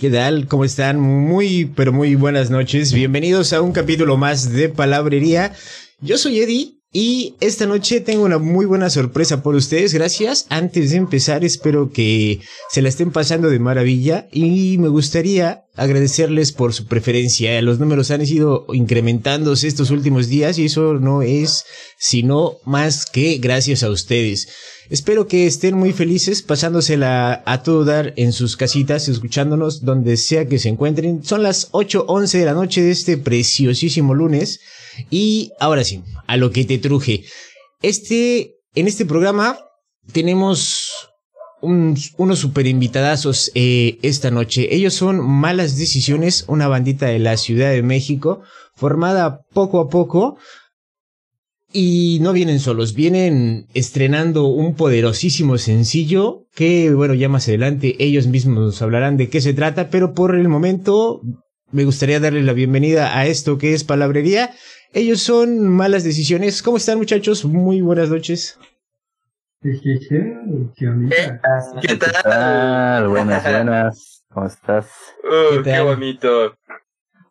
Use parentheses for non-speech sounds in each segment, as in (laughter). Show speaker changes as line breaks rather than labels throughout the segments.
¿Qué tal? ¿Cómo están? Muy, pero muy buenas noches. Bienvenidos a un capítulo más de Palabrería. Yo soy Eddie y esta noche tengo una muy buena sorpresa por ustedes. Gracias. Antes de empezar, espero que se la estén pasando de maravilla y me gustaría agradecerles por su preferencia. Los números han ido incrementándose estos últimos días y eso no es sino más que gracias a ustedes. Espero que estén muy felices pasándosela a todo dar en sus casitas, escuchándonos donde sea que se encuentren. Son las 8.11 de la noche de este preciosísimo lunes. Y ahora sí, a lo que te truje. Este, en este programa tenemos unos super invitadazos eh, esta noche. Ellos son Malas Decisiones, una bandita de la Ciudad de México, formada poco a poco. Y no vienen solos, vienen estrenando un poderosísimo sencillo que, bueno, ya más adelante ellos mismos nos hablarán de qué se trata, pero por el momento me gustaría darle la bienvenida a esto que es Palabrería ellos son malas decisiones. ¿Cómo están, muchachos? Muy buenas noches.
¿Qué,
¿Qué tal? Buenas, buenas. ¿Cómo estás?
¿Qué, bonito.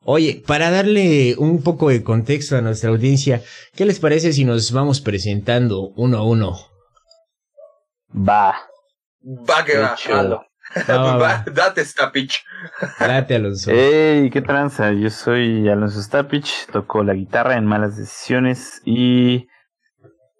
Oye, para darle un poco de contexto a nuestra audiencia, ¿qué les parece si nos vamos presentando uno a uno?
Va.
Va que va. (laughs) date Stapich.
Date Alonso.
Hey, qué tranza. Yo soy Alonso Stapich, toco la guitarra en malas decisiones y.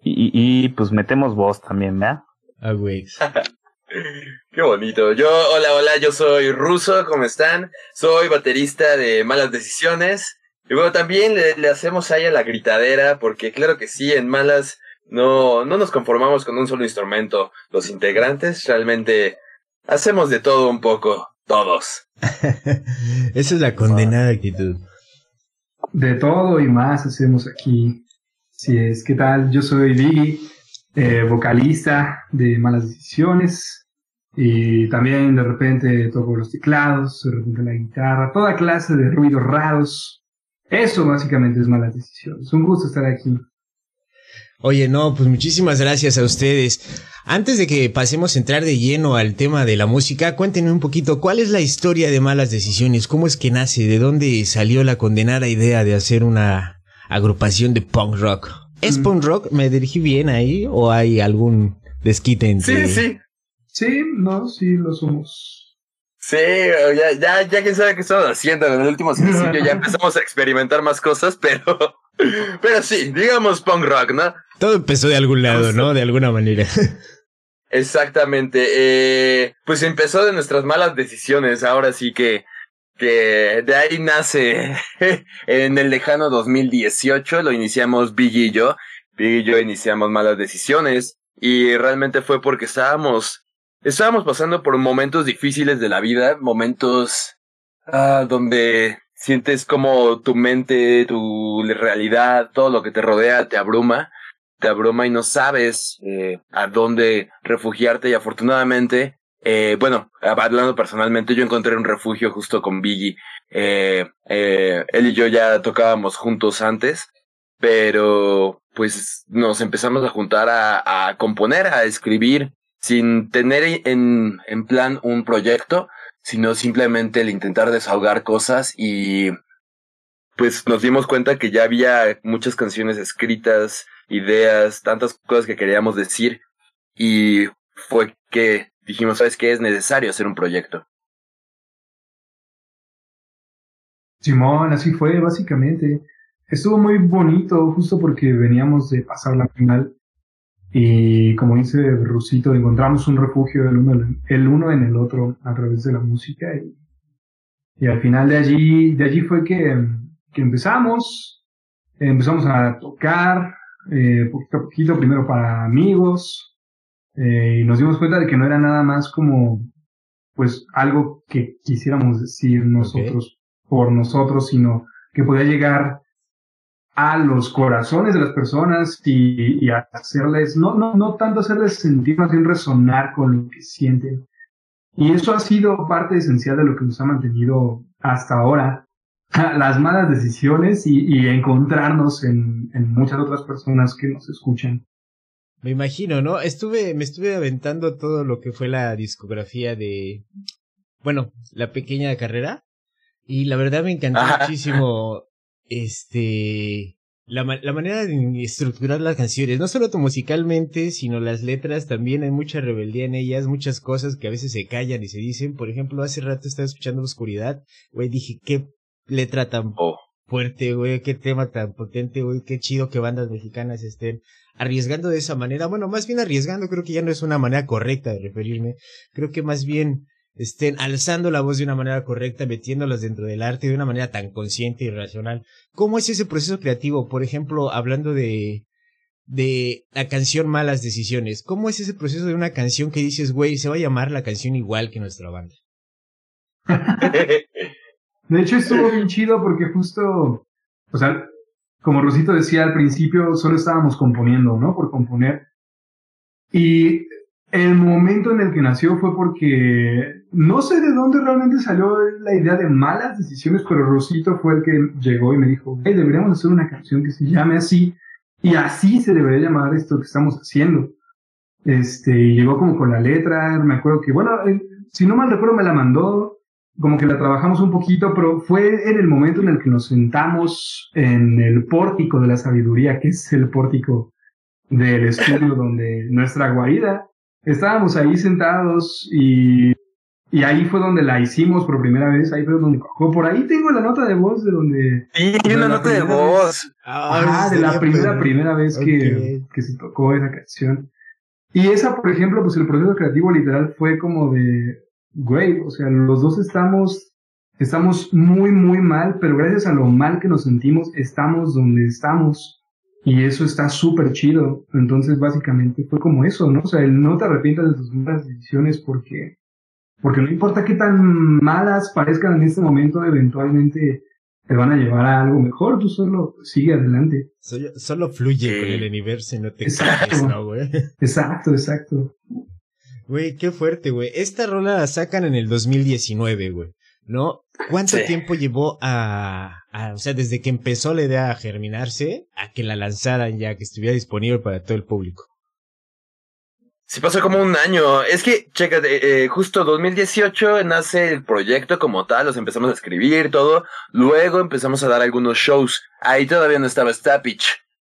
Y, y, pues metemos voz también, ¿verdad?
Ah, güey. (laughs)
Qué bonito. Yo, hola, hola, yo soy Ruso, ¿cómo están? Soy baterista de Malas Decisiones. Y bueno, también le, le, hacemos ahí a la gritadera, porque claro que sí, en Malas no, no nos conformamos con un solo instrumento. Los integrantes realmente Hacemos de todo un poco, todos. (laughs)
Esa es la condenada actitud.
De todo y más hacemos aquí. Si es, ¿qué tal? Yo soy Biggie, eh, vocalista de Malas Decisiones. Y también de repente toco los teclados, de repente la guitarra, toda clase de ruidos raros. Eso básicamente es Malas Decisiones. Un gusto estar aquí.
Oye, no, pues muchísimas gracias a ustedes. Antes de que pasemos a entrar de lleno al tema de la música, cuéntenme un poquito cuál es la historia de Malas Decisiones, cómo es que nace, de dónde salió la condenada idea de hacer una agrupación de punk rock. ¿Es mm. punk rock? ¿Me dirigí bien ahí o hay algún desquite entre...
Sí, sí.
Sí, no, sí, lo somos.
Sí, ya, ya, ya quién sabe qué estamos haciendo. En el último (laughs) sencillo ya empezamos a experimentar más cosas, pero, pero sí, digamos punk rock, ¿no?
Todo empezó de algún lado, ¿no? De alguna manera.
Exactamente. Eh, pues empezó de nuestras malas decisiones. Ahora sí que, que de ahí nace (laughs) en el lejano 2018. Lo iniciamos Biggie y yo. Biggie y yo iniciamos malas decisiones. Y realmente fue porque estábamos, estábamos pasando por momentos difíciles de la vida, momentos ah, donde sientes como tu mente, tu realidad, todo lo que te rodea te abruma te abruma y no sabes eh, a dónde refugiarte y afortunadamente, eh, bueno, hablando personalmente, yo encontré un refugio justo con Biggie. Eh, eh, él y yo ya tocábamos juntos antes, pero pues nos empezamos a juntar a, a componer, a escribir, sin tener en, en plan un proyecto, sino simplemente el intentar desahogar cosas y pues nos dimos cuenta que ya había muchas canciones escritas, ideas, tantas cosas que queríamos decir y fue que dijimos, ¿sabes qué? Es necesario hacer un proyecto.
Simón, así fue básicamente. Estuvo muy bonito justo porque veníamos de pasar la final y como dice Rusito, encontramos un refugio el uno, el uno en el otro a través de la música y, y al final de allí, de allí fue que, que empezamos, empezamos a tocar, eh, poquito a poquito, primero para amigos, eh, y nos dimos cuenta de que no era nada más como, pues, algo que quisiéramos decir nosotros por nosotros, sino que podía llegar a los corazones de las personas y, y hacerles, no, no, no tanto hacerles sentir, más bien resonar con lo que sienten. Y eso ha sido parte esencial de lo que nos ha mantenido hasta ahora (laughs) las malas decisiones y, encontrarnos en, muchas otras personas que nos escuchan.
Me imagino, ¿no? Estuve, me estuve aventando todo lo que fue la discografía de, bueno, la pequeña carrera. Y la verdad me encantó muchísimo, este, la, la manera de estructurar las canciones, no solo musicalmente, sino las letras, también hay mucha rebeldía en ellas, muchas cosas que a veces se callan y se dicen. Por ejemplo, hace rato estaba escuchando Oscuridad, güey, dije, qué letra tan oh. fuerte, güey, qué tema tan potente, güey, qué chido que bandas mexicanas estén arriesgando de esa manera. Bueno, más bien arriesgando, creo que ya no es una manera correcta de referirme. Creo que más bien estén alzando la voz de una manera correcta, metiéndolas dentro del arte de una manera tan consciente y racional. ¿Cómo es ese proceso creativo? Por ejemplo, hablando de, de la canción Malas Decisiones, ¿cómo es ese proceso de una canción que dices, güey, se va a llamar la canción igual que nuestra banda? (laughs)
de hecho, estuvo bien chido porque justo, o sea, como Rosito decía al principio, solo estábamos componiendo, ¿no? Por componer. Y el momento en el que nació fue porque no sé de dónde realmente salió la idea de malas decisiones, pero Rosito fue el que llegó y me dijo, hey, deberíamos hacer una canción que se llame así y así se debería llamar esto que estamos haciendo. Este, y llegó como con la letra, me acuerdo que, bueno, eh, si no mal recuerdo me la mandó, como que la trabajamos un poquito, pero fue en el momento en el que nos sentamos en el pórtico de la sabiduría, que es el pórtico del estudio (laughs) donde nuestra guarida estábamos ahí sentados y, y ahí fue donde la hicimos por primera vez, ahí fue donde cojó. Por ahí tengo la nota de voz de donde...
Sí, una nota de voz.
ah, de la primera, primera vez que, que se tocó esa canción. Y esa, por ejemplo, pues el proceso creativo literal fue como de, güey, o sea, los dos estamos, estamos muy, muy mal, pero gracias a lo mal que nos sentimos, estamos donde estamos. Y eso está súper chido. Entonces, básicamente fue como eso, ¿no? O sea, el no te arrepientas de tus malas decisiones porque, porque no importa qué tan malas parezcan en este momento, eventualmente te van a llevar a algo mejor. Tú solo sigue adelante.
Solo, fluye con el universo y no te exacto, ¿no, güey? (laughs)
Exacto, exacto.
Güey, qué fuerte, güey. Esta rola la sacan en el 2019, güey. ¿no? ¿Cuánto tiempo llevó a, a, o sea, desde que empezó la idea a germinarse, a que la lanzaran ya, que estuviera disponible para todo el público?
Sí, pasó como un año. Es que, checa, eh, justo 2018 nace el proyecto como tal, los empezamos a escribir, todo. Luego empezamos a dar algunos shows. Ahí todavía no estaba Stapich.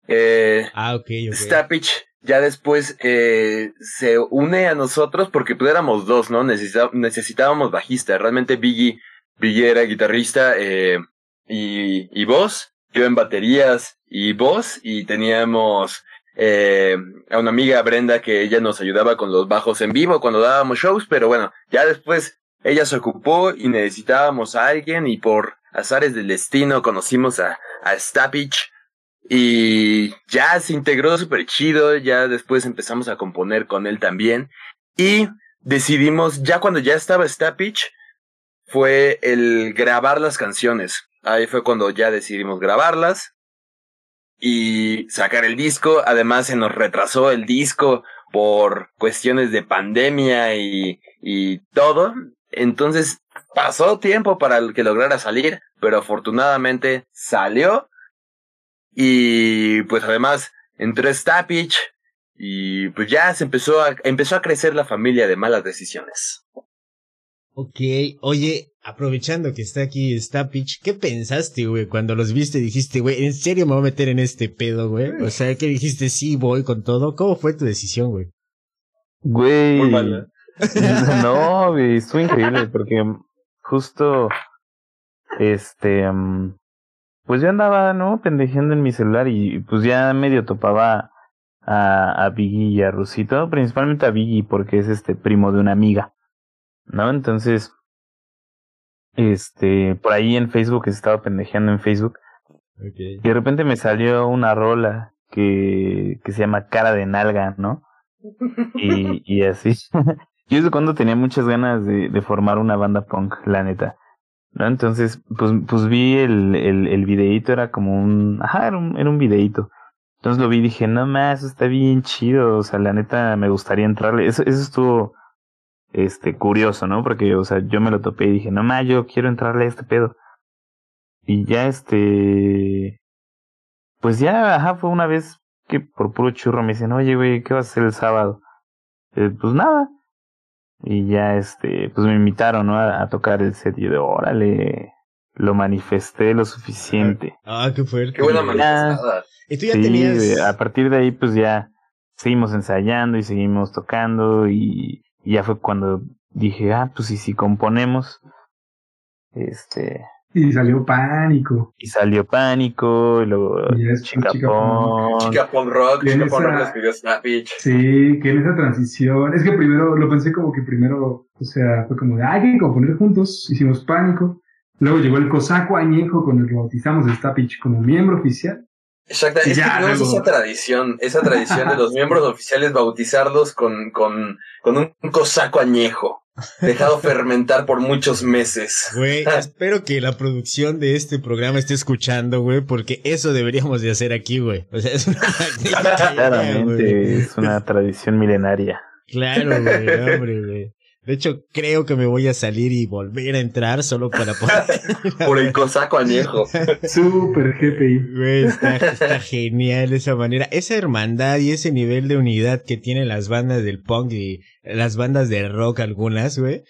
Eh,
ah, ok, ok.
Stapich ya después eh, se une a nosotros porque pues éramos dos, ¿no? necesitábamos bajista. Realmente Biggie, Biggie era guitarrista eh, y, y voz. Yo en baterías y voz. Y teníamos eh, a una amiga Brenda que ella nos ayudaba con los bajos en vivo cuando dábamos shows. Pero bueno, ya después ella se ocupó y necesitábamos a alguien y por azares del destino conocimos a, a Stapich y ya se integró súper chido, ya después empezamos a componer con él también. Y decidimos, ya cuando ya estaba Stapich, fue el grabar las canciones. Ahí fue cuando ya decidimos grabarlas y sacar el disco. Además se nos retrasó el disco por cuestiones de pandemia y, y todo. Entonces pasó tiempo para que lograra salir, pero afortunadamente salió y pues además entró Stapich y pues ya se empezó a, empezó a crecer la familia de malas decisiones.
Ok, oye, aprovechando que está aquí Stapich, ¿qué pensaste, güey? Cuando los viste dijiste, güey, ¿en serio me voy a meter en este pedo, güey? O sea, que dijiste, sí, voy con todo. ¿Cómo fue tu decisión, güey?
Güey. Muy mal, (laughs) no, güey, estuvo increíble porque justo, este, um, pues yo andaba, ¿no? Pendejeando en mi celular y pues ya medio topaba a, a Biggie y a Rusito, principalmente a Biggie porque es este primo de una amiga, ¿no? Entonces, este, por ahí en Facebook, estaba pendejeando en Facebook, y de repente me salió una rola que, que se llama Cara de Nalga, ¿no? Y, y así. (laughs) Yo desde cuando tenía muchas ganas de, de formar una banda punk, la neta. ¿no? Entonces, pues, pues vi el, el, el videíto, era como un, ajá, era un, era un videíto. Entonces lo vi y dije, no más, está bien chido, o sea, la neta me gustaría entrarle. Eso, eso estuvo, este, curioso, ¿no? Porque, o sea, yo me lo topé y dije, no más, yo quiero entrarle a este pedo. Y ya, este, pues ya, ajá, fue una vez que por puro churro me dicen, oye, güey, ¿qué vas a hacer el sábado? Eh, pues nada. Y ya, este, pues me invitaron, ¿no? A, tocar el set y de, órale, lo manifesté lo suficiente.
Ah, qué fuerte.
Qué buena manifestada.
Y tú ya tenías...
a partir de ahí, pues ya seguimos ensayando y seguimos tocando y, y ya fue cuando dije, ah, pues y si componemos, este,
y salió pánico.
Y salió pánico, y luego chica,
chica, punk. Chica punk rock, chica punk rock escribió
Sí, que en esa transición, es que primero, lo pensé como que primero, o sea, fue como de, hay que componer juntos, hicimos pánico. Luego llegó el cosaco añejo con el que bautizamos a Stapich como miembro oficial.
Exacto, es que tenemos esa tradición, esa tradición de los (laughs) miembros oficiales bautizarlos con, con, con un cosaco añejo dejado fermentar por muchos meses.
Güey, (laughs) espero que la producción de este programa esté escuchando, güey, porque eso deberíamos de hacer aquí, güey. O sea, es una (laughs)
Claramente, es una tradición milenaria.
Claro, güey, hombre, güey. De hecho, creo que me voy a salir y volver a entrar solo para poder... (laughs)
Por el cosaco añejo. (laughs)
Súper GPI.
Güey, está, está, genial esa manera. Esa hermandad y ese nivel de unidad que tienen las bandas del punk y las bandas de rock algunas, güey.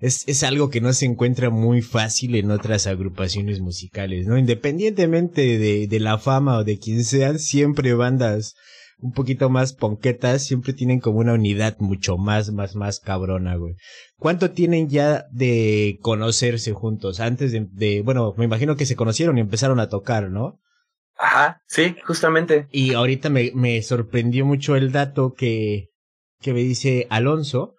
Es, es algo que no se encuentra muy fácil en otras agrupaciones musicales, ¿no? Independientemente de, de la fama o de quien sean, siempre bandas un poquito más ponquetas siempre tienen como una unidad mucho más, más, más cabrona, güey. ¿Cuánto tienen ya de conocerse juntos? Antes de, de, bueno, me imagino que se conocieron y empezaron a tocar, ¿no?
Ajá, sí, justamente.
Y ahorita me, me sorprendió mucho el dato que, que me dice Alonso,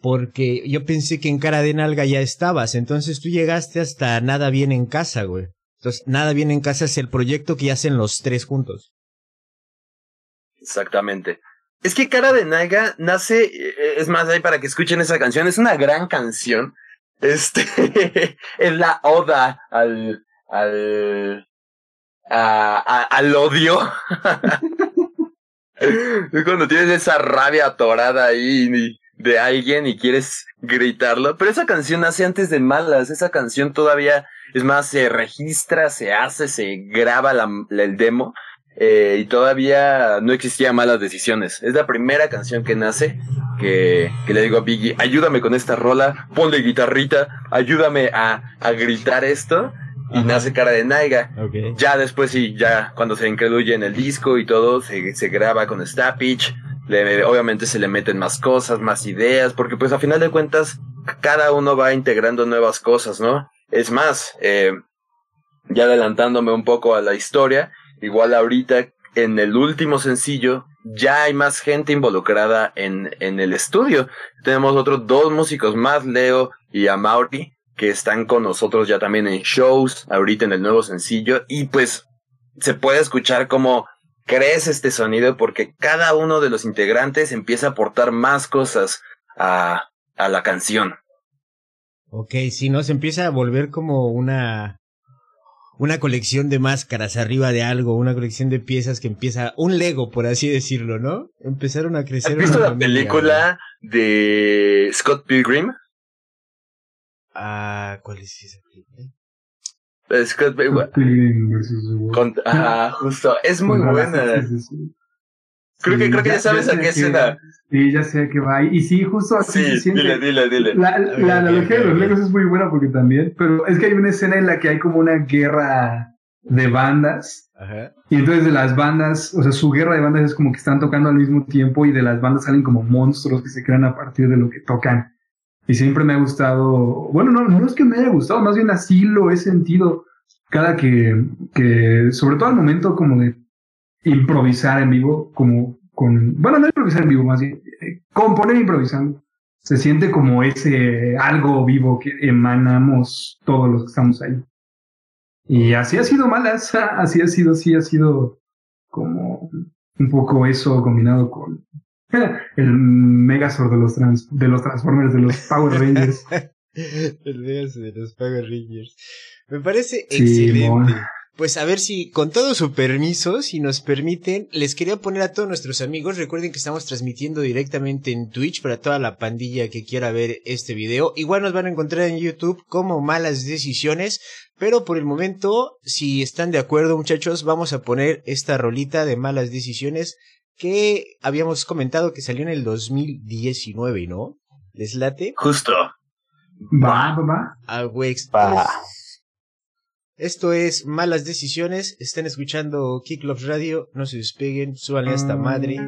porque yo pensé que en cara de nalga ya estabas, entonces tú llegaste hasta Nada Bien en Casa, güey. Entonces, Nada Bien en Casa es el proyecto que hacen los tres juntos.
Exactamente. Es que Cara de Naga nace, eh, es más, ahí para que escuchen esa canción, es una gran canción. Este, (laughs) es la oda al, al, al odio. (laughs) cuando tienes esa rabia atorada ahí de alguien y quieres gritarlo. Pero esa canción nace antes de malas, esa canción todavía, es más, se registra, se hace, se graba la, el demo eh, y todavía no existía malas decisiones. Es la primera canción que nace que, que, le digo a Biggie, ayúdame con esta rola, ponle guitarrita, ayúdame a, a gritar esto. Y nace cara de Naiga. Ya después sí, ya cuando se incluye en el disco y todo, se, se graba con Stapich. Le, obviamente se le meten más cosas, más ideas, porque pues a final de cuentas cada uno va integrando nuevas cosas, ¿no? Es más, eh, ya adelantándome un poco a la historia, Igual ahorita en el último sencillo ya hay más gente involucrada en, en el estudio. Tenemos otros dos músicos más, Leo y Amaury, que están con nosotros ya también en shows, ahorita en el nuevo sencillo. Y pues se puede escuchar cómo crece este sonido porque cada uno de los integrantes empieza a aportar más cosas a, a la canción.
Ok, si no, se empieza a volver como una una colección de máscaras arriba de algo, una colección de piezas que empieza, un Lego, por así decirlo, ¿no? Empezaron a crecer.
¿Has visto la película de Scott Pilgrim?
Ah, ¿cuál es esa película?
Scott Pilgrim Ajá, justo. Es muy buena. Creo que, creo que ya, sabes a qué escena.
Sí, ya sé a qué va. Y sí, justo así
sí, se siente. Dile, dile, dile.
La, la analogía de los Legos es muy buena porque también, pero es que hay una escena en la que hay como una guerra de bandas. Ajá. Y entonces de las bandas, o sea, su guerra de bandas es como que están tocando al mismo tiempo y de las bandas salen como monstruos que se crean a partir de lo que tocan. Y siempre me ha gustado, bueno, no, no es que me haya gustado, más bien así lo he sentido cada que, que sobre todo al momento como de improvisar en vivo, como con, bueno, no improvisar en vivo, más bien, eh, componer improvisando. Se siente como ese algo vivo que emanamos todos los que estamos ahí. Y así ha sido malas, (laughs) así ha sido, sí ha sido como un poco eso combinado con (laughs) el Megazord de los, trans, de los Transformers, de los Power Rangers. (laughs)
el Megazord de los Power Rangers. Me parece excelente. Pues a ver si, con todo su permiso, si nos permiten, les quería poner a todos nuestros amigos, recuerden que estamos transmitiendo directamente en Twitch para toda la pandilla que quiera ver este video. Igual nos van a encontrar en YouTube como malas decisiones, pero por el momento, si están de acuerdo muchachos, vamos a poner esta rolita de malas decisiones que habíamos comentado que salió en el 2019, ¿no? ¿Les late?
Justo.
Va, va, va.
A Wex.
Va.
Esto es Malas Decisiones. Están escuchando Kick Love Radio. No se despeguen, súbanle a esta madre.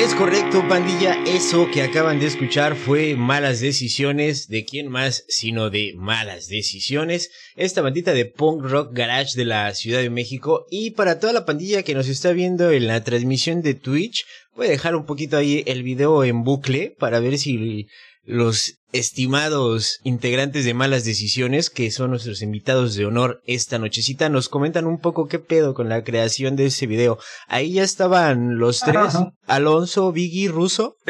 Es correcto, pandilla. Eso que acaban de escuchar fue Malas Decisiones. ¿De quién más sino de Malas Decisiones? Esta bandita de punk rock garage de la Ciudad de México. Y para toda la pandilla que nos está viendo en la transmisión de Twitch, voy a dejar un poquito ahí el video en bucle para ver si los estimados integrantes de Malas Decisiones, que son nuestros invitados de honor esta nochecita, nos comentan un poco qué pedo con la creación de ese video. Ahí ya estaban los tres, Alonso, Biggie, Russo. (laughs)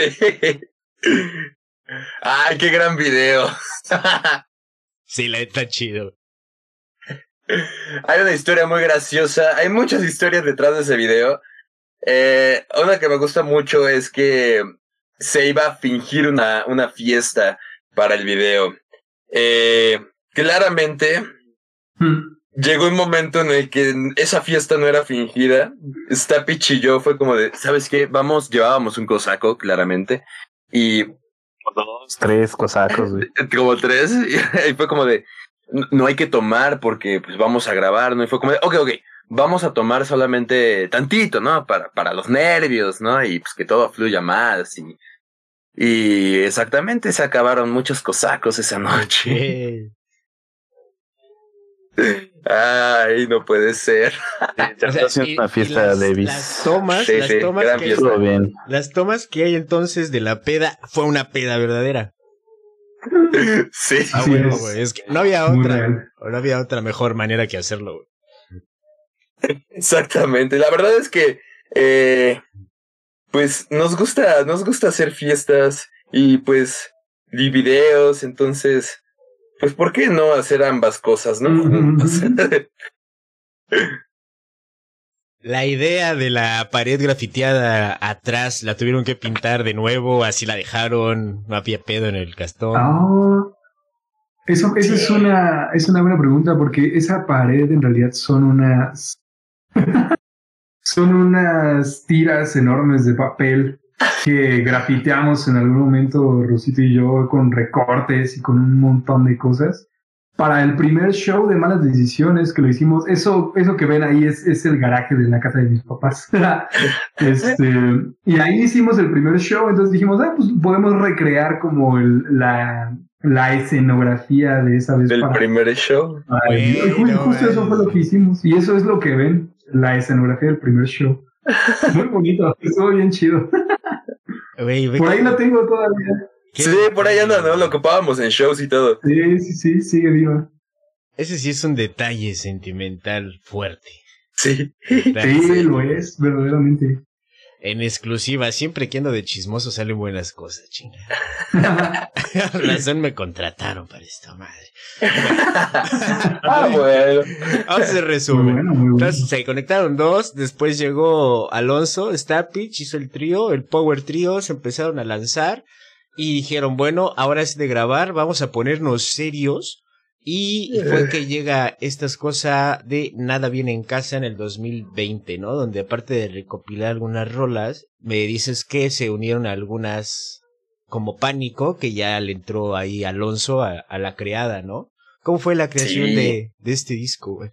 Ay, qué gran video. (laughs)
sí, la está chido.
Hay una historia muy graciosa, hay muchas historias detrás de ese video. Eh, una que me gusta mucho es que se iba a fingir una, una fiesta para el video. Eh, claramente,
Hmm.
llegó un momento en el que esa fiesta no era fingida. Stapich y yo fue como de, ¿sabes qué? Vamos, llevábamos un cosaco, claramente. Y
Dos, tres cosacos, güey. (laughs)
como tres, (laughs) y fue como de, "No- no hay que tomar porque pues vamos a grabar, ¿no? Y fue como de, ok, ok, vamos a tomar solamente tantito, ¿no? Para, para los nervios, ¿no? Y pues que todo fluya más y... Y exactamente se acabaron muchos cosacos esa noche. (laughs) Ay, no puede ser.
o sea,
Ha sido
y-
una
y
fiesta
las,
de
las tomas,
Sí,
las
sí,
tomas
gran
que
fiesta.
Bien.
las tomas que hay entonces de la peda fue una peda verdadera. (laughs)
Sí.
Ah, bueno,
es.
güey, es que no había otra, no había otra mejor manera que hacerlo, güey.
Exactamente. La verdad es que, eh, pues nos gusta, nos gusta hacer fiestas y pues y videos, entonces, pues ¿por qué no hacer ambas cosas, no? (laughs)
La idea de la pared grafiteada atrás la tuvieron que pintar de nuevo, así la dejaron, no había pedo en el castón.
Ah, eso, es una, es una buena pregunta porque esa pared en realidad son unas (laughs) son unas tiras enormes de papel que grafiteamos en algún momento Rosito y yo con recortes y con un montón de cosas. Para el primer show de malas decisiones que lo hicimos, eso, eso que ven ahí es, es el garaje de la casa de mis papás. (laughs) este, y ahí hicimos el primer show, entonces dijimos, ah, pues podemos recrear como el, la, la escenografía de esa vez.
Del
para-
primer show.
para video. Y ju-
Bueno,
justo eso fue lo que hicimos. Y eso es lo que ven, la escenografía del primer show. (laughs) Muy bonito, estuvo bien chido. Por ahí lo tengo todavía.
qué-
Sí, por ahí anda, ¿no? Lo ocupábamos en shows y todo.
Sí, sí, sí, sigue viva.
Ese sí es un detalle sentimental fuerte.
Sí.
Sí, lo es, verdaderamente.
En exclusiva, siempre que ando de chismoso salen buenas cosas, chinga. (laughs) Razón me contrataron para esta madre. (laughs)
ah, bueno.
Vamos a hacer
Muy
resumen.
bueno, muy bueno.
Entonces se conectaron dos, después llegó Alonso, Stapich, hizo el trío, el Power Trio, se empezaron a lanzar y dijeron, bueno, ahora es de grabar, vamos a ponernos serios. Y fue que llega estas cosas de Nada viene en casa en el 2020, ¿no? Donde aparte de recopilar algunas rolas, me dices que se unieron algunas como pánico, que ya le entró ahí Alonso a, a la creada, ¿no? ¿Cómo fue la creación
Sí.
de, de este disco, güey?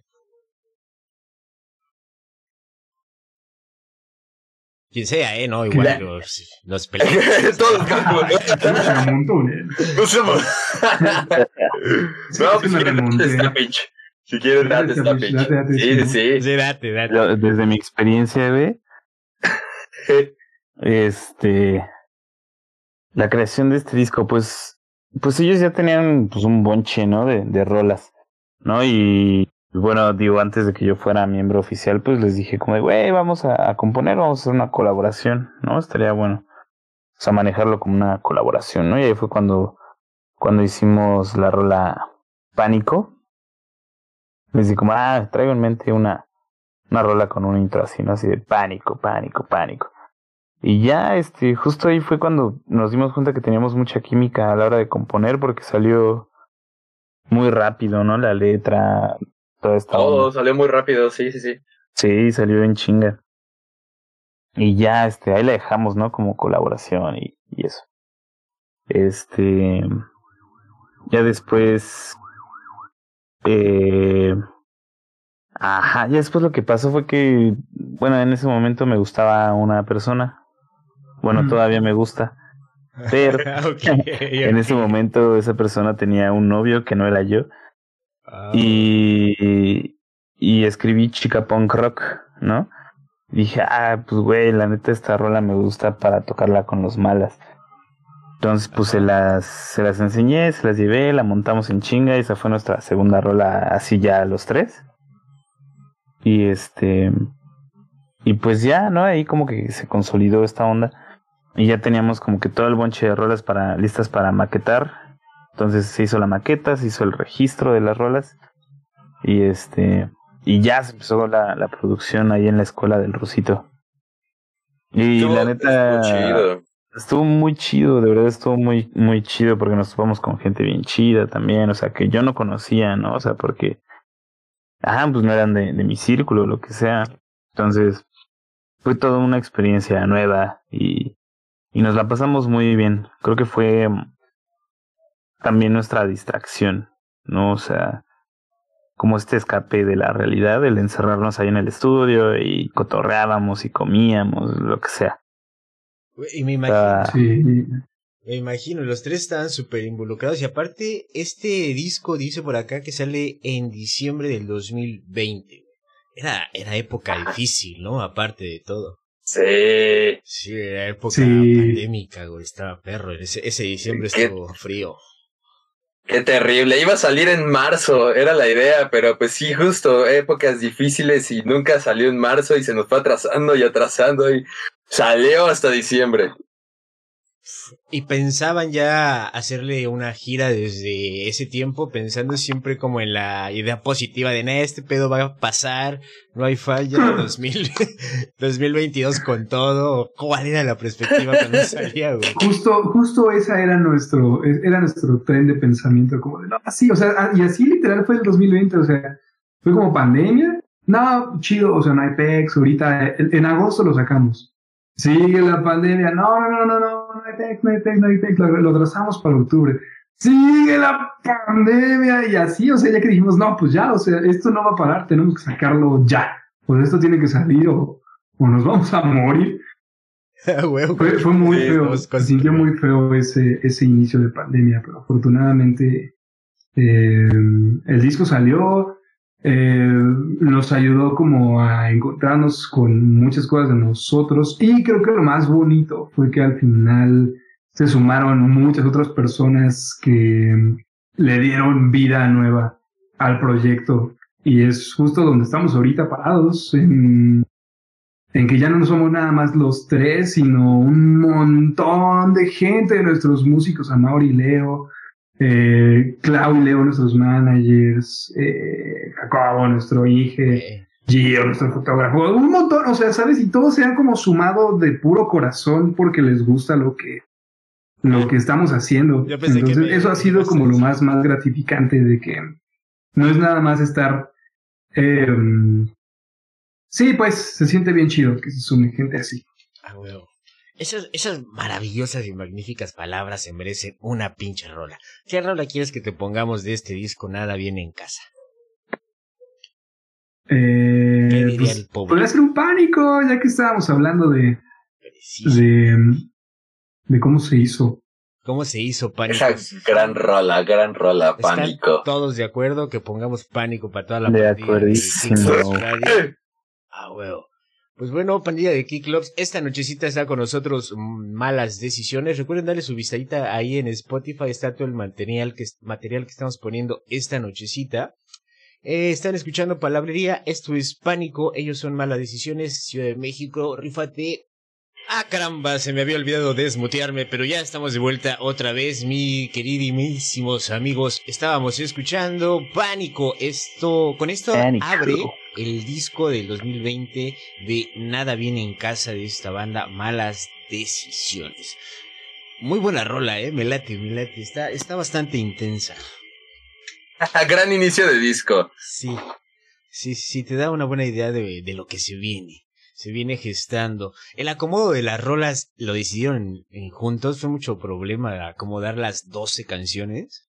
Quien sea, ¿eh? No, igual
Claro.
los, los (laughs) pelados.
Todos como-
Se remontó, ¿eh?
No somos. (laughs) No, pues date esta pitch. Si quieren
Date
date
esta.
Sí, sí.
Sí, date, date.
Yo, desde mi experiencia, güey, este, la creación de este disco, pues, pues ellos ya tenían pues un bonche, ¿no? De, de rolas, ¿no? Y bueno, digo, antes de que yo fuera miembro oficial, pues les dije como güey, vamos a, a componer, vamos a hacer una colaboración, ¿no? Estaría bueno, o sea, manejarlo como una colaboración, ¿no? Y ahí fue cuando, cuando hicimos la rola Pánico. Les dije como, ah, traigo en mente una, una rola con un intro así, ¿no? Así de pánico, pánico, pánico. Y ya, este, justo ahí fue cuando nos dimos cuenta que teníamos mucha química a la hora de componer porque salió muy rápido, ¿no? La letra, toda esta
Todo
onda.
salió muy rápido, sí, sí, sí.
Sí, salió en chinga. Y ya, este, ahí la dejamos, ¿no? Como colaboración y, y eso. Este, ya después, eh, ajá, ya después lo que pasó fue que, bueno, en ese momento me gustaba una persona, bueno, todavía me gusta, pero (laughs) (laughs) en ese momento esa persona tenía un novio que no era yo. Ah. Y, y escribí chica punk rock, ¿no? Dije, ah, pues güey, la neta esta rola me gusta para tocarla con los malas. Entonces, pues se las, se las enseñé, se las llevé, la montamos en chinga y esa fue nuestra segunda rola así ya los tres. Y este, y pues ya, ¿no? Ahí como que se consolidó esta onda y ya teníamos como que todo el bonche de rolas para listas para maquetar. Entonces se hizo la maqueta, se hizo el registro de las rolas y este y ya se empezó la, la producción ahí en la escuela del Rusito. Y la neta chido. estuvo muy chido, de verdad estuvo muy muy chido porque nos topamos con gente bien chida también, o sea, que yo no conocía, ¿no? O sea, porque ah, pues no eran de, de mi círculo, lo que sea. Entonces, fue toda una experiencia nueva y y nos la pasamos muy bien. Creo que fue también nuestra distracción, ¿no? O sea, como este escape de la realidad, el encerrarnos ahí en el estudio y cotorreábamos y comíamos, lo que sea.
Y me imagino. sí. Me imagino, los tres estaban súper involucrados y aparte, este disco dice por acá que sale en diciembre del 2020. Era, era época difícil, ¿no? Aparte de todo.
Sí.
Sí, era época pandémica, güey. Estaba perro. Ese, ese diciembre estuvo frío.
Qué terrible. Iba a salir en marzo, era la idea, pero pues sí, justo épocas difíciles y nunca salió en marzo y se nos fue atrasando y atrasando y salió hasta diciembre.
Y pensaban ya hacerle una gira desde ese tiempo, pensando siempre como en la idea positiva de, nada, este pedo va a pasar, no hay falla, (laughs) 2000, 2022 (laughs) con todo. ¿Cuál era la perspectiva cuando (laughs) salía, güey?
Justo, justo esa era nuestro, era nuestro tren de pensamiento, como de, no, así, o sea, ah, y así literal fue el 2020, o sea, fue como pandemia, no, chido, o sea, no hay PEX, ahorita, en agosto lo sacamos. Sigue la pandemia. No, no, no, no, no, Lo, trazamos para octubre. Sigue la pandemia y así, o sea, ya que dijimos, no, pues ya, o sea, esto no va a parar, tenemos que sacarlo ya. Pues esto tiene que salir o, nos vamos a morir. fue, muy feo, sintió muy feo ese, ese inicio de pandemia, pero afortunadamente eh, el disco salió, eh, nos ayudó como a encontrarnos con muchas cosas de nosotros. Y creo que lo más bonito fue que al final se sumaron muchas otras personas que le dieron vida nueva al proyecto. Y es justo donde estamos ahorita parados en, en que ya no somos nada más los tres sino un montón de gente de nuestros músicos Amaury y Leo eh, Clau y Leo, nuestros managers, eh, Jacobo, nuestro hijo, Gio, nuestro fotógrafo, un montón, o sea, ¿sabes? Y todos se han como sumado de puro corazón porque les gusta lo que, lo que estamos haciendo. Entonces, eso ha sido como lo más, más gratificante de que no es nada más estar, eh, sí, pues se siente bien chido que se sume gente así.
Ah, esas, esas maravillosas y magníficas palabras se merecen una pinche rola. ¿Qué rola quieres que te pongamos de este disco Nada viene en casa?
Eh, ¿Qué diría pues, el pobre? Podría ser un pánico, ya que estábamos hablando de, de, de cómo se hizo.
¿Cómo se hizo Pánico?
Esa gran rola, gran rola, Pánico.
todos de acuerdo que pongamos Pánico para toda la
De acuerdo.
Ah, (laughs) huevo. Pues bueno, pandilla de Clubs, esta nochecita está con nosotros mm, Malas Decisiones. Recuerden darle su vistadita ahí en Spotify, está todo el material que, material que estamos poniendo esta nochecita. Eh, están escuchando Palabrería, esto es Pánico, ellos son Malas Decisiones, Ciudad de México, rifate. Ah, caramba, se me había olvidado desmutearme, pero ya estamos de vuelta otra vez, mi queridísimos amigos. Estábamos escuchando Pánico, esto, con esto abre el disco del 2020 de Nada viene en casa de esta banda, Malas Decisiones. Muy buena rola, eh, me late, me late, está, está bastante intensa. (laughs)
Gran inicio de disco.
Sí, sí, sí, te da una buena idea de, de lo que se viene. Se viene gestando. El acomodo de las rolas lo decidieron juntos, fue mucho problema acomodar las 12 canciones.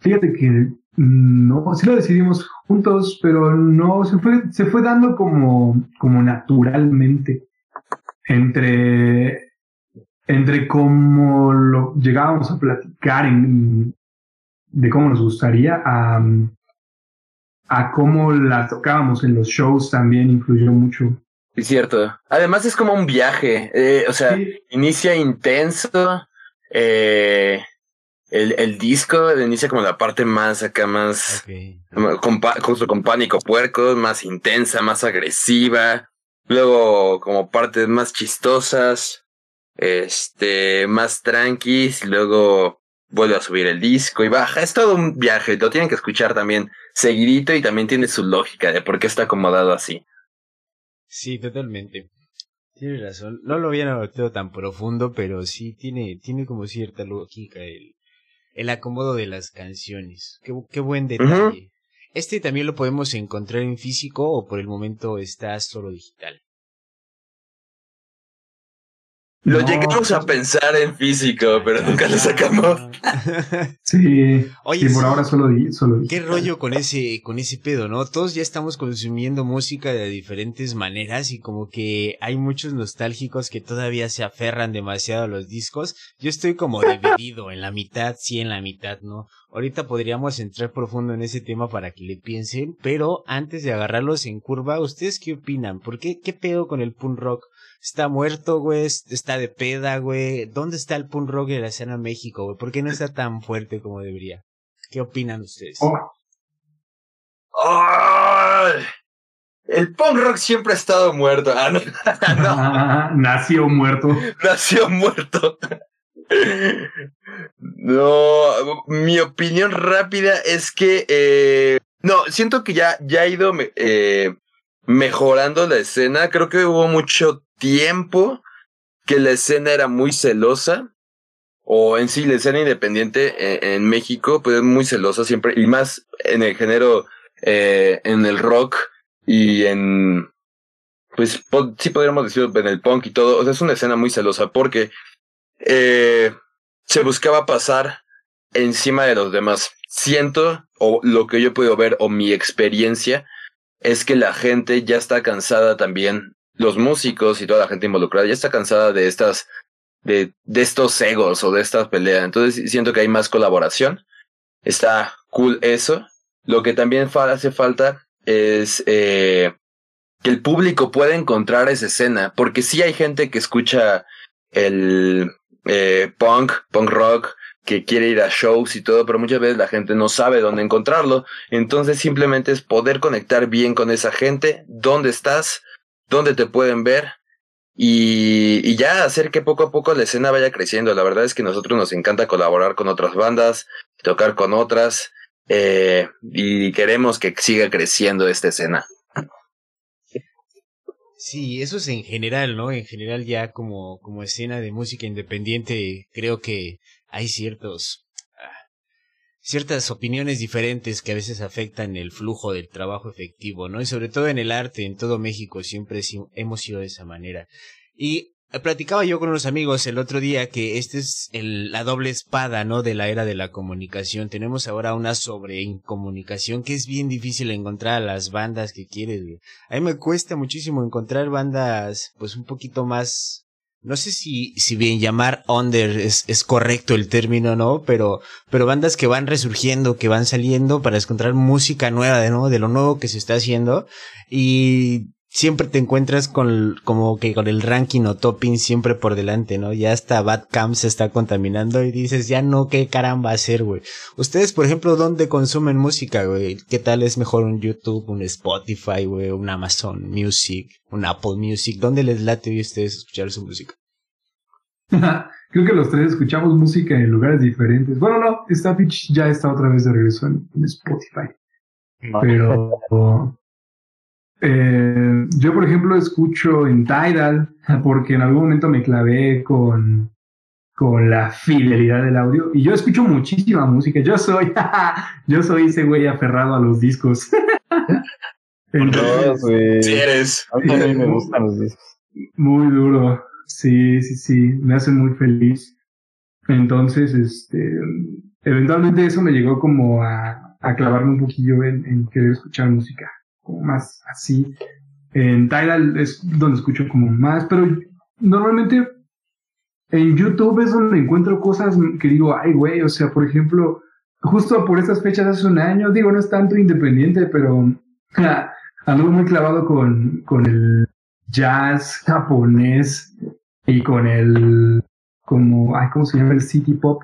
Fíjate que mm, no, sí lo decidimos juntos, pero no, se fue, se fue dando como, como naturalmente entre, entre cómo lo llegábamos a platicar en, de cómo nos gustaría a, a cómo la tocábamos en los shows también influyó mucho.
Es cierto. Además es como un viaje, eh, o sea, inicia intenso, eh, el, el disco inicia como la parte más acá, más con, con, pánico puerco, más intensa, más agresiva. Luego como partes más chistosas, este, más tranquis, luego vuelve a subir el disco y baja. Es todo un viaje, lo tienen que escuchar también seguidito y también tiene su lógica de por qué está acomodado así.
Sí, totalmente. Tienes razón. No lo había notado tan profundo, pero sí tiene, tiene como cierta lógica el, el acomodo de las canciones. Qué, qué buen detalle. Este también lo podemos encontrar en físico o por el momento está solo digital.
Lo llegamos a pensar en físico, pero nunca lo sacamos. (laughs)
sí. Oye, por ahora solo, solo
¿Qué rollo con ese, con ese pedo, no? Todos ya estamos consumiendo música de diferentes maneras y como que hay muchos nostálgicos que todavía se aferran demasiado a los discos. Yo estoy como dividido en la mitad, sí, en la mitad, ¿no? Ahorita podríamos entrar profundo en ese tema para que le piensen, pero antes de agarrarlos en curva, ¿ustedes qué opinan? ¿Por qué, qué pedo con el punk rock? Está muerto, güey, está de peda, güey. ¿Dónde está el punk rock de la escena en México, güey? ¿Por qué no está tan fuerte como debería? ¿Qué opinan ustedes?
Oh. el punk rock siempre ha estado muerto. Ah,
no. (laughs) (laughs) Nació muerto.
Nació muerto. No, mi opinión rápida es que eh, no, siento que ya, ya ha ido eh, mejorando la escena. Creo que hubo mucho tiempo que la escena era muy celosa. O en sí, la escena independiente e, en, México, pues es muy celosa siempre. Y más en el género, eh, en el rock y en. Pues sí podríamos decir en el punk y todo. O sea, es una escena muy celosa porque eh, se buscaba pasar encima de los demás. Siento, o lo que yo puedo ver, o mi experiencia, es que la gente ya está cansada también, los músicos y toda la gente involucrada ya está cansada de estas, de, de estos egos o de estas peleas. Entonces siento que hay más colaboración. Está cool eso. Lo que también hace falta es eh, que el público pueda encontrar esa escena, porque sí hay gente que escucha el eh, punk, punk rock, que quiere ir a shows y todo, pero muchas veces la gente no sabe dónde encontrarlo. Entonces simplemente es poder conectar bien con esa gente, dónde estás, dónde te pueden ver y, ya hacer que poco a poco la escena vaya creciendo. La verdad es que a nosotros nos encanta colaborar con otras bandas, tocar con otras eh, y queremos que siga creciendo esta escena.
Sí, eso es en general, ¿no? En general ya como, como escena de música independiente creo que hay ciertos ciertas opiniones diferentes que a veces afectan el flujo del trabajo efectivo, ¿no? Y sobre todo en el arte, en todo México siempre hemos sido de esa manera. Y platicaba yo con unos amigos el otro día que este es la doble espada, ¿no? De la era de la comunicación. Tenemos ahora una sobreincomunicación que es bien difícil encontrar a las bandas que quieres, A mí me cuesta muchísimo encontrar bandas, pues un poquito más no sé si, si bien llamar under es, es correcto el término, ¿no? Pero, pero bandas que van resurgiendo, que van saliendo para encontrar música nueva, de nuevo, de lo nuevo que se está haciendo. Y siempre te encuentras con, como que con el ranking o topping siempre por delante, ¿no? Ya hasta Badcamp se está contaminando y dices, ya no, qué caramba hacer, güey. Ustedes, por ejemplo, ¿dónde consumen música, güey? ¿Qué tal es mejor un YouTube, un Spotify, güey, un Amazon Music, un Apple Music? ¿Dónde les late hoy ustedes escuchar su música? (laughs)
Creo que los tres escuchamos música en lugares diferentes. Bueno, no, esta pitch ya está otra vez de regreso en, Spotify. Pero eh, yo, por ejemplo, escucho en Tidal (laughs) porque en algún momento me clavé con, con la fidelidad del audio y yo escucho muchísima música. Yo soy, (laughs) yo soy ese güey aferrado a los discos. (laughs)
Entonces, si eres.
A mí me gustan los discos.
Muy duro. Sí, sí, sí. Me hace muy feliz. Entonces, este, eventualmente eso me llegó como a, a clavarme un poquillo en, en querer escuchar música, como más así. En Tidal es donde escucho como más, pero normalmente en YouTube es donde encuentro cosas que digo, ay, güey, o sea, por ejemplo, justo por estas fechas hace un año, digo, no es tanto independiente, pero (laughs) ando muy clavado con, con el jazz japonés y con el, como, ay, ¿cómo se llama? El city pop.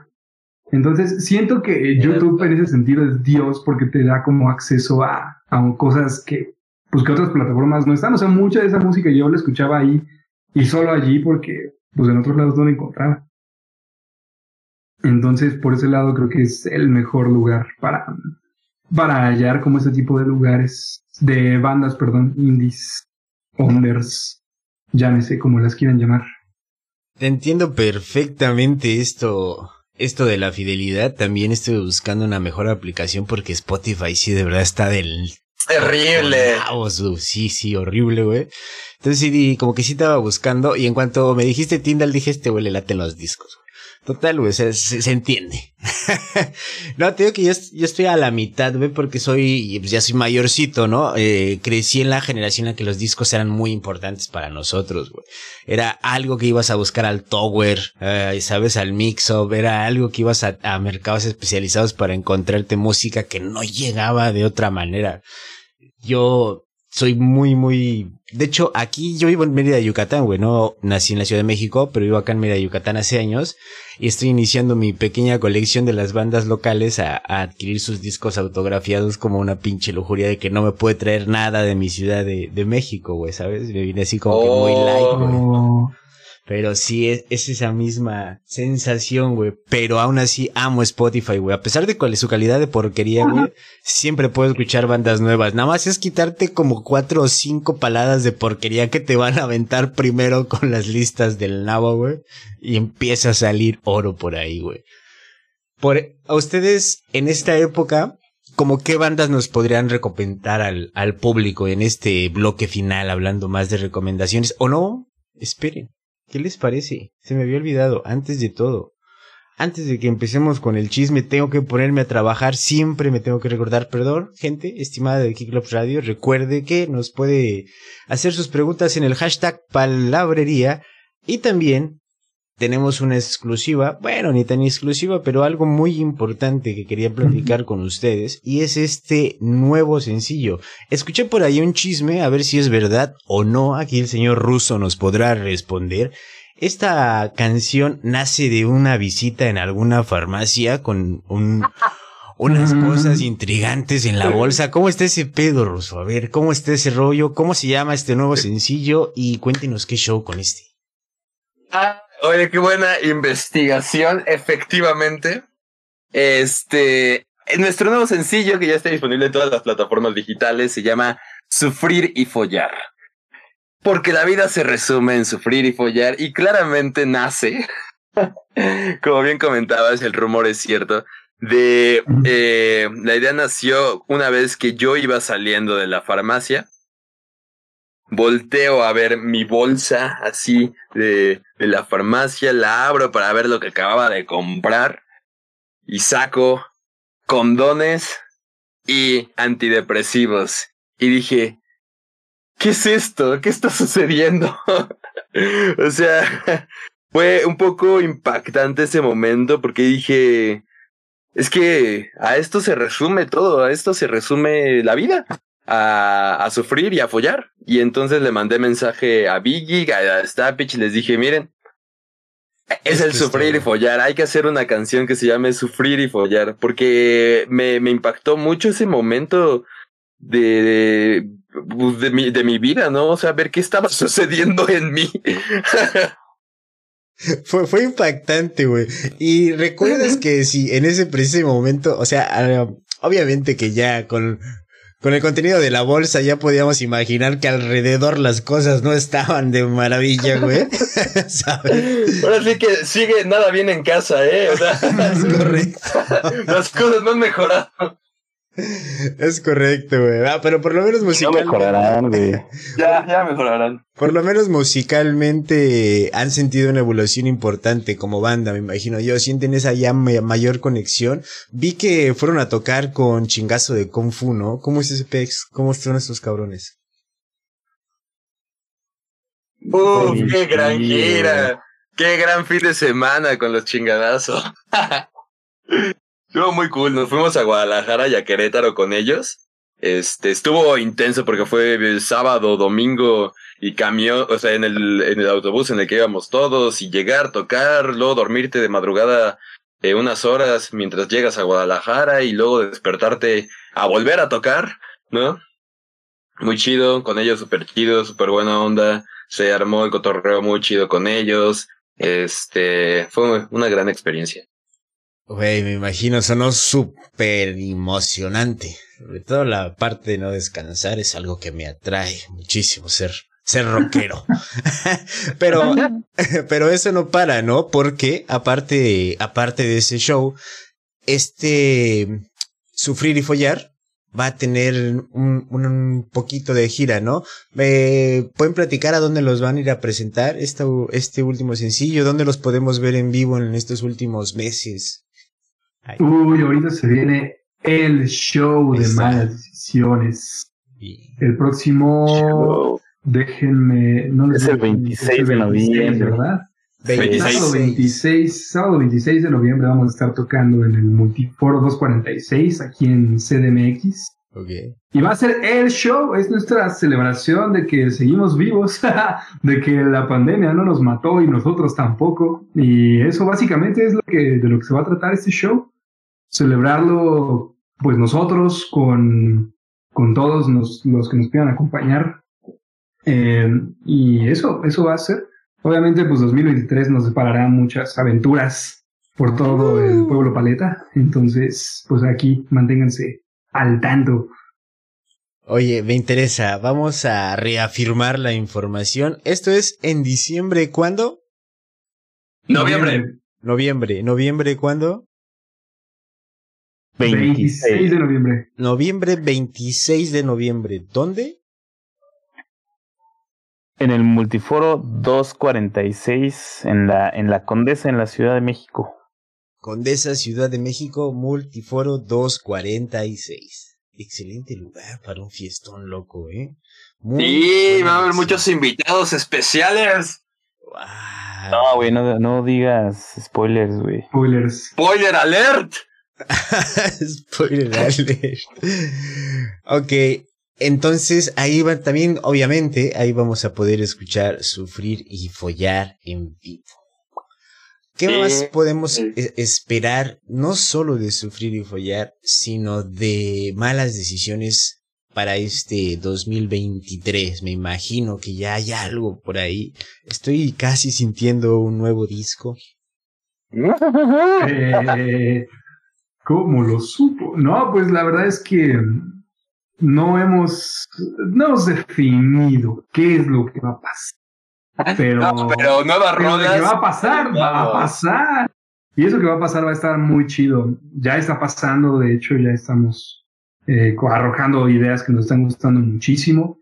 Entonces, siento que YouTube en ese sentido es Dios porque te da como acceso a, a cosas que, pues que otras plataformas no están. O sea, mucha de esa música yo la escuchaba ahí y solo allí porque, pues en otros lados no la encontraba. Entonces, por ese lado creo que es el mejor lugar para, para hallar como ese tipo de lugares, de bandas, perdón, indies, unders, llámese como las quieran llamar.
Te entiendo perfectamente esto, esto de la fidelidad. También estoy buscando una mejor aplicación porque Spotify sí de verdad está del
Terrible.
sí, sí, horrible, güey. Entonces sí, como que sí estaba buscando y en cuanto me dijiste Tindal dije este güey le late los discos. Güey. Total, güey, se, se, entiende. (laughs) no, te digo que yo, yo, estoy a la mitad, güey, porque soy, pues ya soy mayorcito, ¿no? Eh, crecí en la generación en la que los discos eran muy importantes para nosotros, güey. Era algo que ibas a buscar al Tower, ¿sabes? Al Mix-Up, era algo que ibas a, a mercados especializados para encontrarte música que no llegaba de otra manera. Yo soy muy, muy... De hecho, aquí yo vivo en Mérida, Yucatán, güey. No nací en la Ciudad de México, pero vivo acá en Mérida, Yucatán hace años. Y estoy iniciando mi pequeña colección de las bandas locales a, a, adquirir sus discos autografiados como una pinche lujuria de que no me puede traer nada de mi ciudad de, de México, güey, ¿sabes? Me vine así como que muy light, güey. Pero sí, es, es, esa misma sensación, güey. Pero aún así amo Spotify, güey. A pesar de cuál es su calidad de porquería, güey, siempre puedo escuchar bandas nuevas. Nada más es quitarte como cuatro o cinco paladas de porquería que te van a aventar primero con las listas del nabo, güey. Y empieza a salir oro por ahí, güey. Por, a ustedes, en esta época, como qué bandas nos podrían recomendar al, al público en este bloque final, hablando más de recomendaciones? ¿O no? Esperen. ¿Qué les parece? Se me había olvidado, antes de todo. Antes de que empecemos con el chisme, tengo que ponerme a trabajar. Siempre me tengo que recordar, perdón, gente estimada de Kicklop Radio, recuerde que nos puede hacer sus preguntas en el hashtag palabrería y también tenemos una exclusiva, bueno, ni tan exclusiva, pero algo muy importante que quería platicar con ustedes y es este nuevo sencillo. Escuché por ahí un chisme, a ver si es verdad o no, aquí el señor ruso nos podrá responder. Esta canción nace de una visita en alguna farmacia con un, unas cosas intrigantes en la bolsa. ¿Cómo está ese pedo, Ruso? A ver, ¿cómo está ese rollo? ¿Cómo se llama este nuevo sencillo? Y cuéntenos qué show con este.
Ah, Oye, qué buena investigación, efectivamente. Este, nuestro nuevo sencillo que ya está disponible en todas las plataformas digitales se llama Sufrir y Follar. Porque la vida se resume en sufrir y follar y claramente nace, (laughs) como bien comentabas, el rumor es cierto, de eh, la idea nació una vez que yo iba saliendo de la farmacia volteo a ver mi bolsa así de, de, la farmacia, la abro para ver lo que acababa de comprar y saco condones y antidepresivos. Y dije, ¿qué es esto? ¿Qué está (laughs) sucediendo? (laughs) o sea, (laughs) fue un poco impactante ese momento porque dije, es que a esto se resume todo, a esto se resume la vida a, a, sufrir y a follar. Y entonces le mandé mensaje a Biggie, a Stapich y les dije, miren, es, es el sufrir y follar. Hay que hacer una canción que se llame Sufrir y follar. Porque me, me impactó mucho ese momento de, de, pues, de, mi, de mi vida, ¿no? O sea, ver qué estaba (laughs) sucediendo en mí. (laughs)
Fue, fue impactante, güey. Y recuerdas que si en ese preciso momento, o sea, obviamente que ya con, con el contenido de la bolsa ya podíamos imaginar que alrededor las cosas no estaban de maravilla, güey. (laughs) (laughs)
¿Sabes? Ahora sí que sigue nada bien en casa, ¿eh? O sea,
es (laughs) correcto.
las cosas no han mejorado.
Es correcto, güey. Ah, pero por lo menos musicalmente.
Ya mejorarán, güey. (laughs)
ya, ya mejorarán.
Por lo menos musicalmente han sentido una evolución importante como banda, me imagino yo. Sienten esa ya mayor conexión. Vi que fueron a tocar con chingazo de Kung Fu, ¿no? ¿Cómo es ese pex? ¿Cómo son estos cabrones?
Uf, qué gran gira. Qué gran fin de semana con los chingadazos. (laughs) Estuvo muy cool. Nos fuimos a Guadalajara y a Querétaro con ellos. Este, estuvo intenso porque fue sábado, domingo y camión, o sea, en el, en el autobús en el que íbamos todos y llegar, tocar, luego dormirte de madrugada eh, unas horas mientras llegas a Guadalajara y luego despertarte a volver a tocar, ¿no? Muy chido, con ellos súper chido, súper buena onda, se armó el cotorreo muy chido con ellos, este, fue una gran experiencia.
Güey, me imagino, sonó súper emocionante. Sobre todo la parte de no descansar es algo que me atrae muchísimo, ser, ser rockero. (laughs) pero, (laughs) pero eso no para, ¿no? Porque aparte, aparte de ese show, este Sufrir y Follar va a tener un, un, poquito de gira, ¿no? ¿Me ¿Pueden platicar a dónde los van a ir a presentar este, este último sencillo? ¿Dónde los podemos ver en vivo en estos últimos meses?
Uy, ahorita se viene el show de malas decisiones. El próximo, déjenme, no
es el 26 de noviembre, ¿verdad?
26. Sábado 26, sábado 26 de noviembre vamos a estar tocando en el Multiforo 246 aquí en CDMX.
Okay.
Y va a ser el show, es nuestra celebración de que seguimos vivos, (laughs) de que la pandemia no nos mató y nosotros tampoco. Y eso básicamente es lo que, de lo que se va a tratar este show celebrarlo pues nosotros con, con todos los, los que nos quieran acompañar. Eh, y eso, eso va a ser. Obviamente, pues 2023 nos deparará muchas aventuras por todo el pueblo paleta. Entonces, pues aquí manténganse al tanto.
Oye, me interesa. Vamos a reafirmar la información. Esto es en diciembre, ¿cuándo?
Noviembre.
Noviembre. ¿Noviembre cuándo?
26. de noviembre.
Noviembre 26 de noviembre. ¿Dónde?
En el Multiforo 246 en la, en la Condesa, en la Ciudad de México.
Condesa, Ciudad de México, Multiforo 246. Excelente lugar para un fiestón loco, ¿eh?
sí, va a haber muchos invitados especiales.
No, güey, no, no digas spoilers, güey.
Spoilers.
Spoiler alert. (laughs)
Spoiler alert. ok, entonces ahí va también, obviamente, ahí vamos a poder escuchar Sufrir y Follar en vivo. ¿Qué más podemos e-, esperar, no solo de Sufrir y Follar, sino de malas decisiones para este 2023? Me imagino que ya hay algo por ahí. Estoy casi sintiendo un nuevo disco. (laughs)
Eh, ¿Cómo lo supo? No, pues la verdad es que no hemos, no hemos definido qué es lo que va a pasar. Pero, (laughs)
no, pero nuevas.
¿Qué va a pasar? Va a pasar. Y eso que va a pasar va a estar muy chido. Ya está pasando, de hecho, ya estamos eh, arrojando ideas que nos están gustando muchísimo.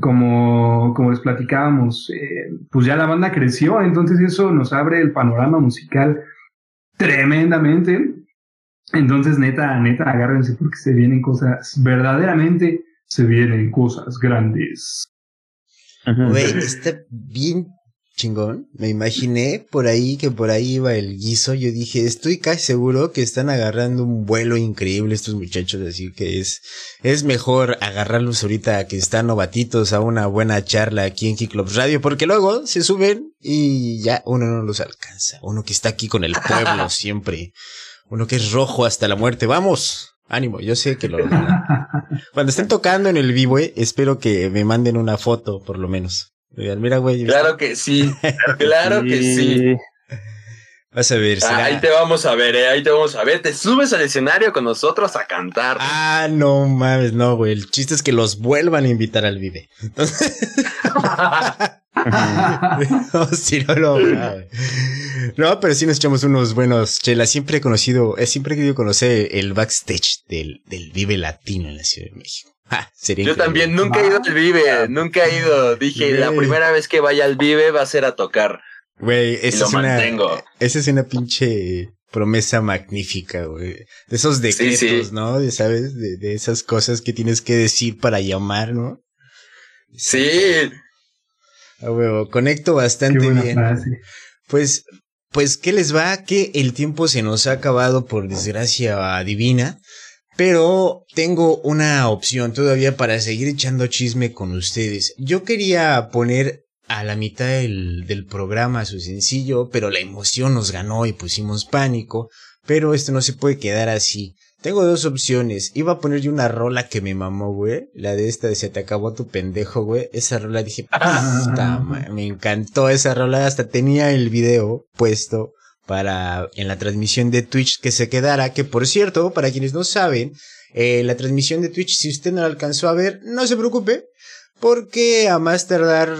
Como, como les platicábamos, eh, pues ya la banda creció, entonces eso nos abre el panorama musical tremendamente. Entonces, neta, neta, agárrense porque se vienen cosas, verdaderamente se vienen cosas grandes.
Güey, está bien chingón. Me imaginé por ahí que por ahí iba el guiso. Yo dije, estoy casi seguro que están agarrando un vuelo increíble estos muchachos, así que es, es mejor agarrarlos ahorita que están novatitos a una buena charla aquí en Kicklubs Radio, porque luego se suben y ya uno no los alcanza. Uno que está aquí con el pueblo (laughs) siempre uno que es rojo hasta la muerte. Vamos, ánimo, yo sé que lo (laughs) Cuando estén tocando en el vivo, eh, espero que me manden una foto, por lo menos. Mira, güey.
Claro que sí, (laughs) claro que sí.
Vas a ver.
ahí te vamos a ver, eh, ahí te vamos a ver. Te subes al escenario con nosotros a cantar.
Ah, no mames, no, güey. El chiste es que los vuelvan a invitar al vive. (laughs) (laughs) no, si no, no, (laughs) no, pero sí nos echamos unos buenos chelas. Siempre he conocido, he siempre he querido conocer el backstage del, del Vive Latino en la Ciudad de México. (laughs)
Yo también nunca he ido al Vive, nunca he ido. Dije, la primera vez que vaya al Vive va a ser a tocar.
Güey, esa es una, esa es una pinche promesa magnífica, güey. De esos decretos, ¿no? De, ¿Sabes? De, de, esas cosas que tienes que decir para llamar, ¿no?
Sí.
A huevo, conecto bastante bien. Pues, pues, ¿qué les va? Que el tiempo se nos ha acabado por desgracia divina. Pero tengo una opción todavía para seguir echando chisme con ustedes. Yo quería poner a la mitad del, del, programa su sencillo, pero la emoción nos ganó y pusimos pánico. Pero esto no se puede quedar así. Tengo dos opciones. Iba a poner yo una rola que me mamó, güey. La de esta de Se te acabó tu pendejo, güey. Esa rola dije, me encantó esa rola. Hasta tenía el video puesto para en la transmisión de Twitch que se quedara, que por cierto, para quienes no saben, eh, la transmisión de Twitch, si usted no la alcanzó a ver, no se preocupe, porque a más tardar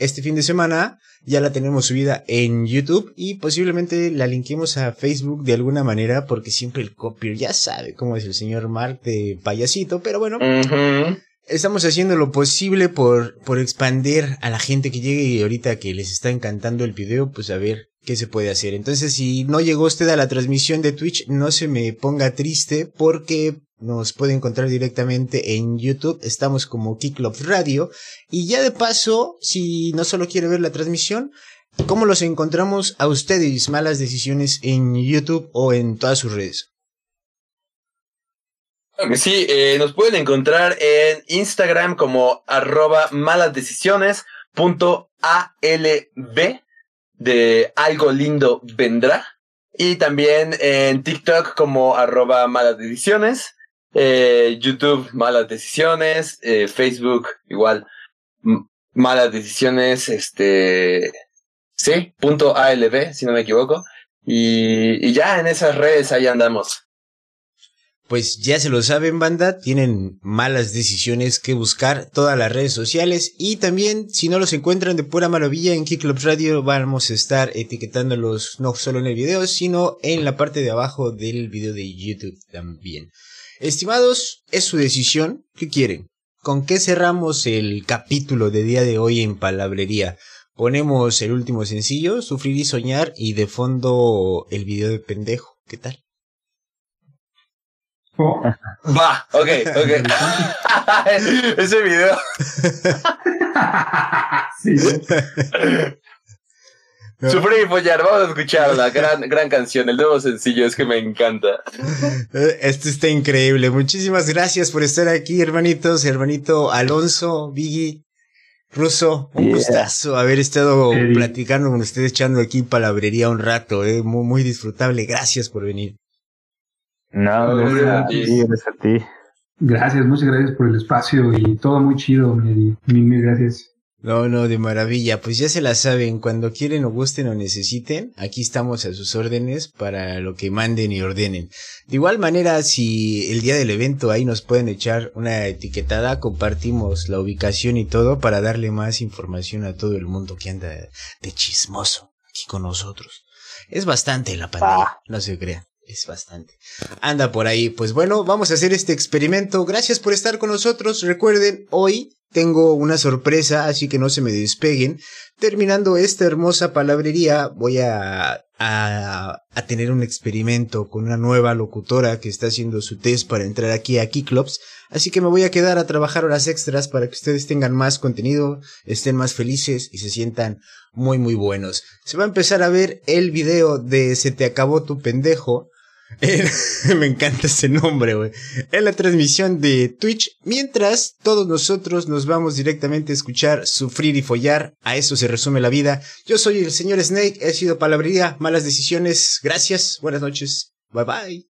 este fin de semana ya la tenemos subida en YouTube y posiblemente la linquemos a Facebook de alguna manera, porque siempre el copier ya sabe cómo es el señor Mark de payasito, pero bueno. Estamos haciendo lo posible por, por expandir a la gente que llegue y ahorita que les está encantando el video, pues a ver qué se puede hacer. Entonces, si no llegó usted a la transmisión de Twitch, no se me ponga triste porque nos puede encontrar directamente en YouTube. Estamos como Kicklop Radio. Y ya de paso, si no solo quiere ver la transmisión, ¿cómo los encontramos a ustedes? Malas decisiones en YouTube o en todas sus redes.
Sí, eh, nos pueden encontrar en Instagram como arroba de algo lindo vendrá. Y también en TikTok como arroba malas decisiones. Eh, YouTube malas decisiones. Eh, Facebook igual malas decisiones. Este... Sí, punto ALB, si no me equivoco. Y, y ya en esas redes ahí andamos
pues ya se lo saben, banda, tienen malas decisiones que buscar todas las redes sociales y también si no los encuentran de pura maravilla en Kick Radio vamos a estar etiquetándolos no solo en el video, sino en la parte de abajo del video de YouTube también. Estimados, es su decisión, ¿qué quieren? ¿Con qué cerramos el capítulo de día de hoy en palabrería? Ponemos el último sencillo, Sufrir y Soñar, y de fondo el video de pendejo. ¿Qué tal?
Va, ok, ok. (laughs) Ese video. sí. (laughs) Sufrir y follar, vamos a escucharla. Gran, gran canción, el nuevo sencillo, es que me encanta.
Esto está increíble. Muchísimas gracias por estar aquí, hermanitos, hermanito Alonso, Biggie, Russo. Un gustazo haber estado platicando con ustedes, echando aquí palabrería un rato, eh. Muy, muy disfrutable. Gracias por venir.
No, gracias a ti, gracias a ti.
Gracias, muchas gracias por el espacio y todo muy chido, Mil, mil gracias.
No, no, de maravilla. Pues ya se la saben, cuando quieren o gusten o necesiten, aquí estamos a sus órdenes para lo que manden y ordenen. De igual manera, si el día del evento ahí nos pueden echar una etiquetada, compartimos la ubicación y todo para darle más información a todo el mundo que anda de chismoso aquí con nosotros. Es bastante la pandemia, ah. no se crean es bastante. Anda por ahí. Pues bueno, vamos a hacer este experimento. Gracias por estar con nosotros. Recuerden, hoy tengo una sorpresa, así que no se me despeguen. Terminando esta hermosa palabrería, voy a, a, tener un experimento con una nueva locutora que está haciendo su test para entrar aquí a Keyclubs. Así que me voy a quedar a trabajar horas extras para que ustedes tengan más contenido, estén más felices y se sientan muy muy buenos. Se va a empezar a ver el video de Se te acabó tu pendejo (laughs) me encanta ese nombre, güey. En la transmisión de Twitch, mientras todos nosotros nos vamos directamente a escuchar Sufrir y Follar. A eso se resume la vida. Yo soy el señor Snake, he sido palabrería, malas decisiones. Gracias, buenas noches. Bye bye.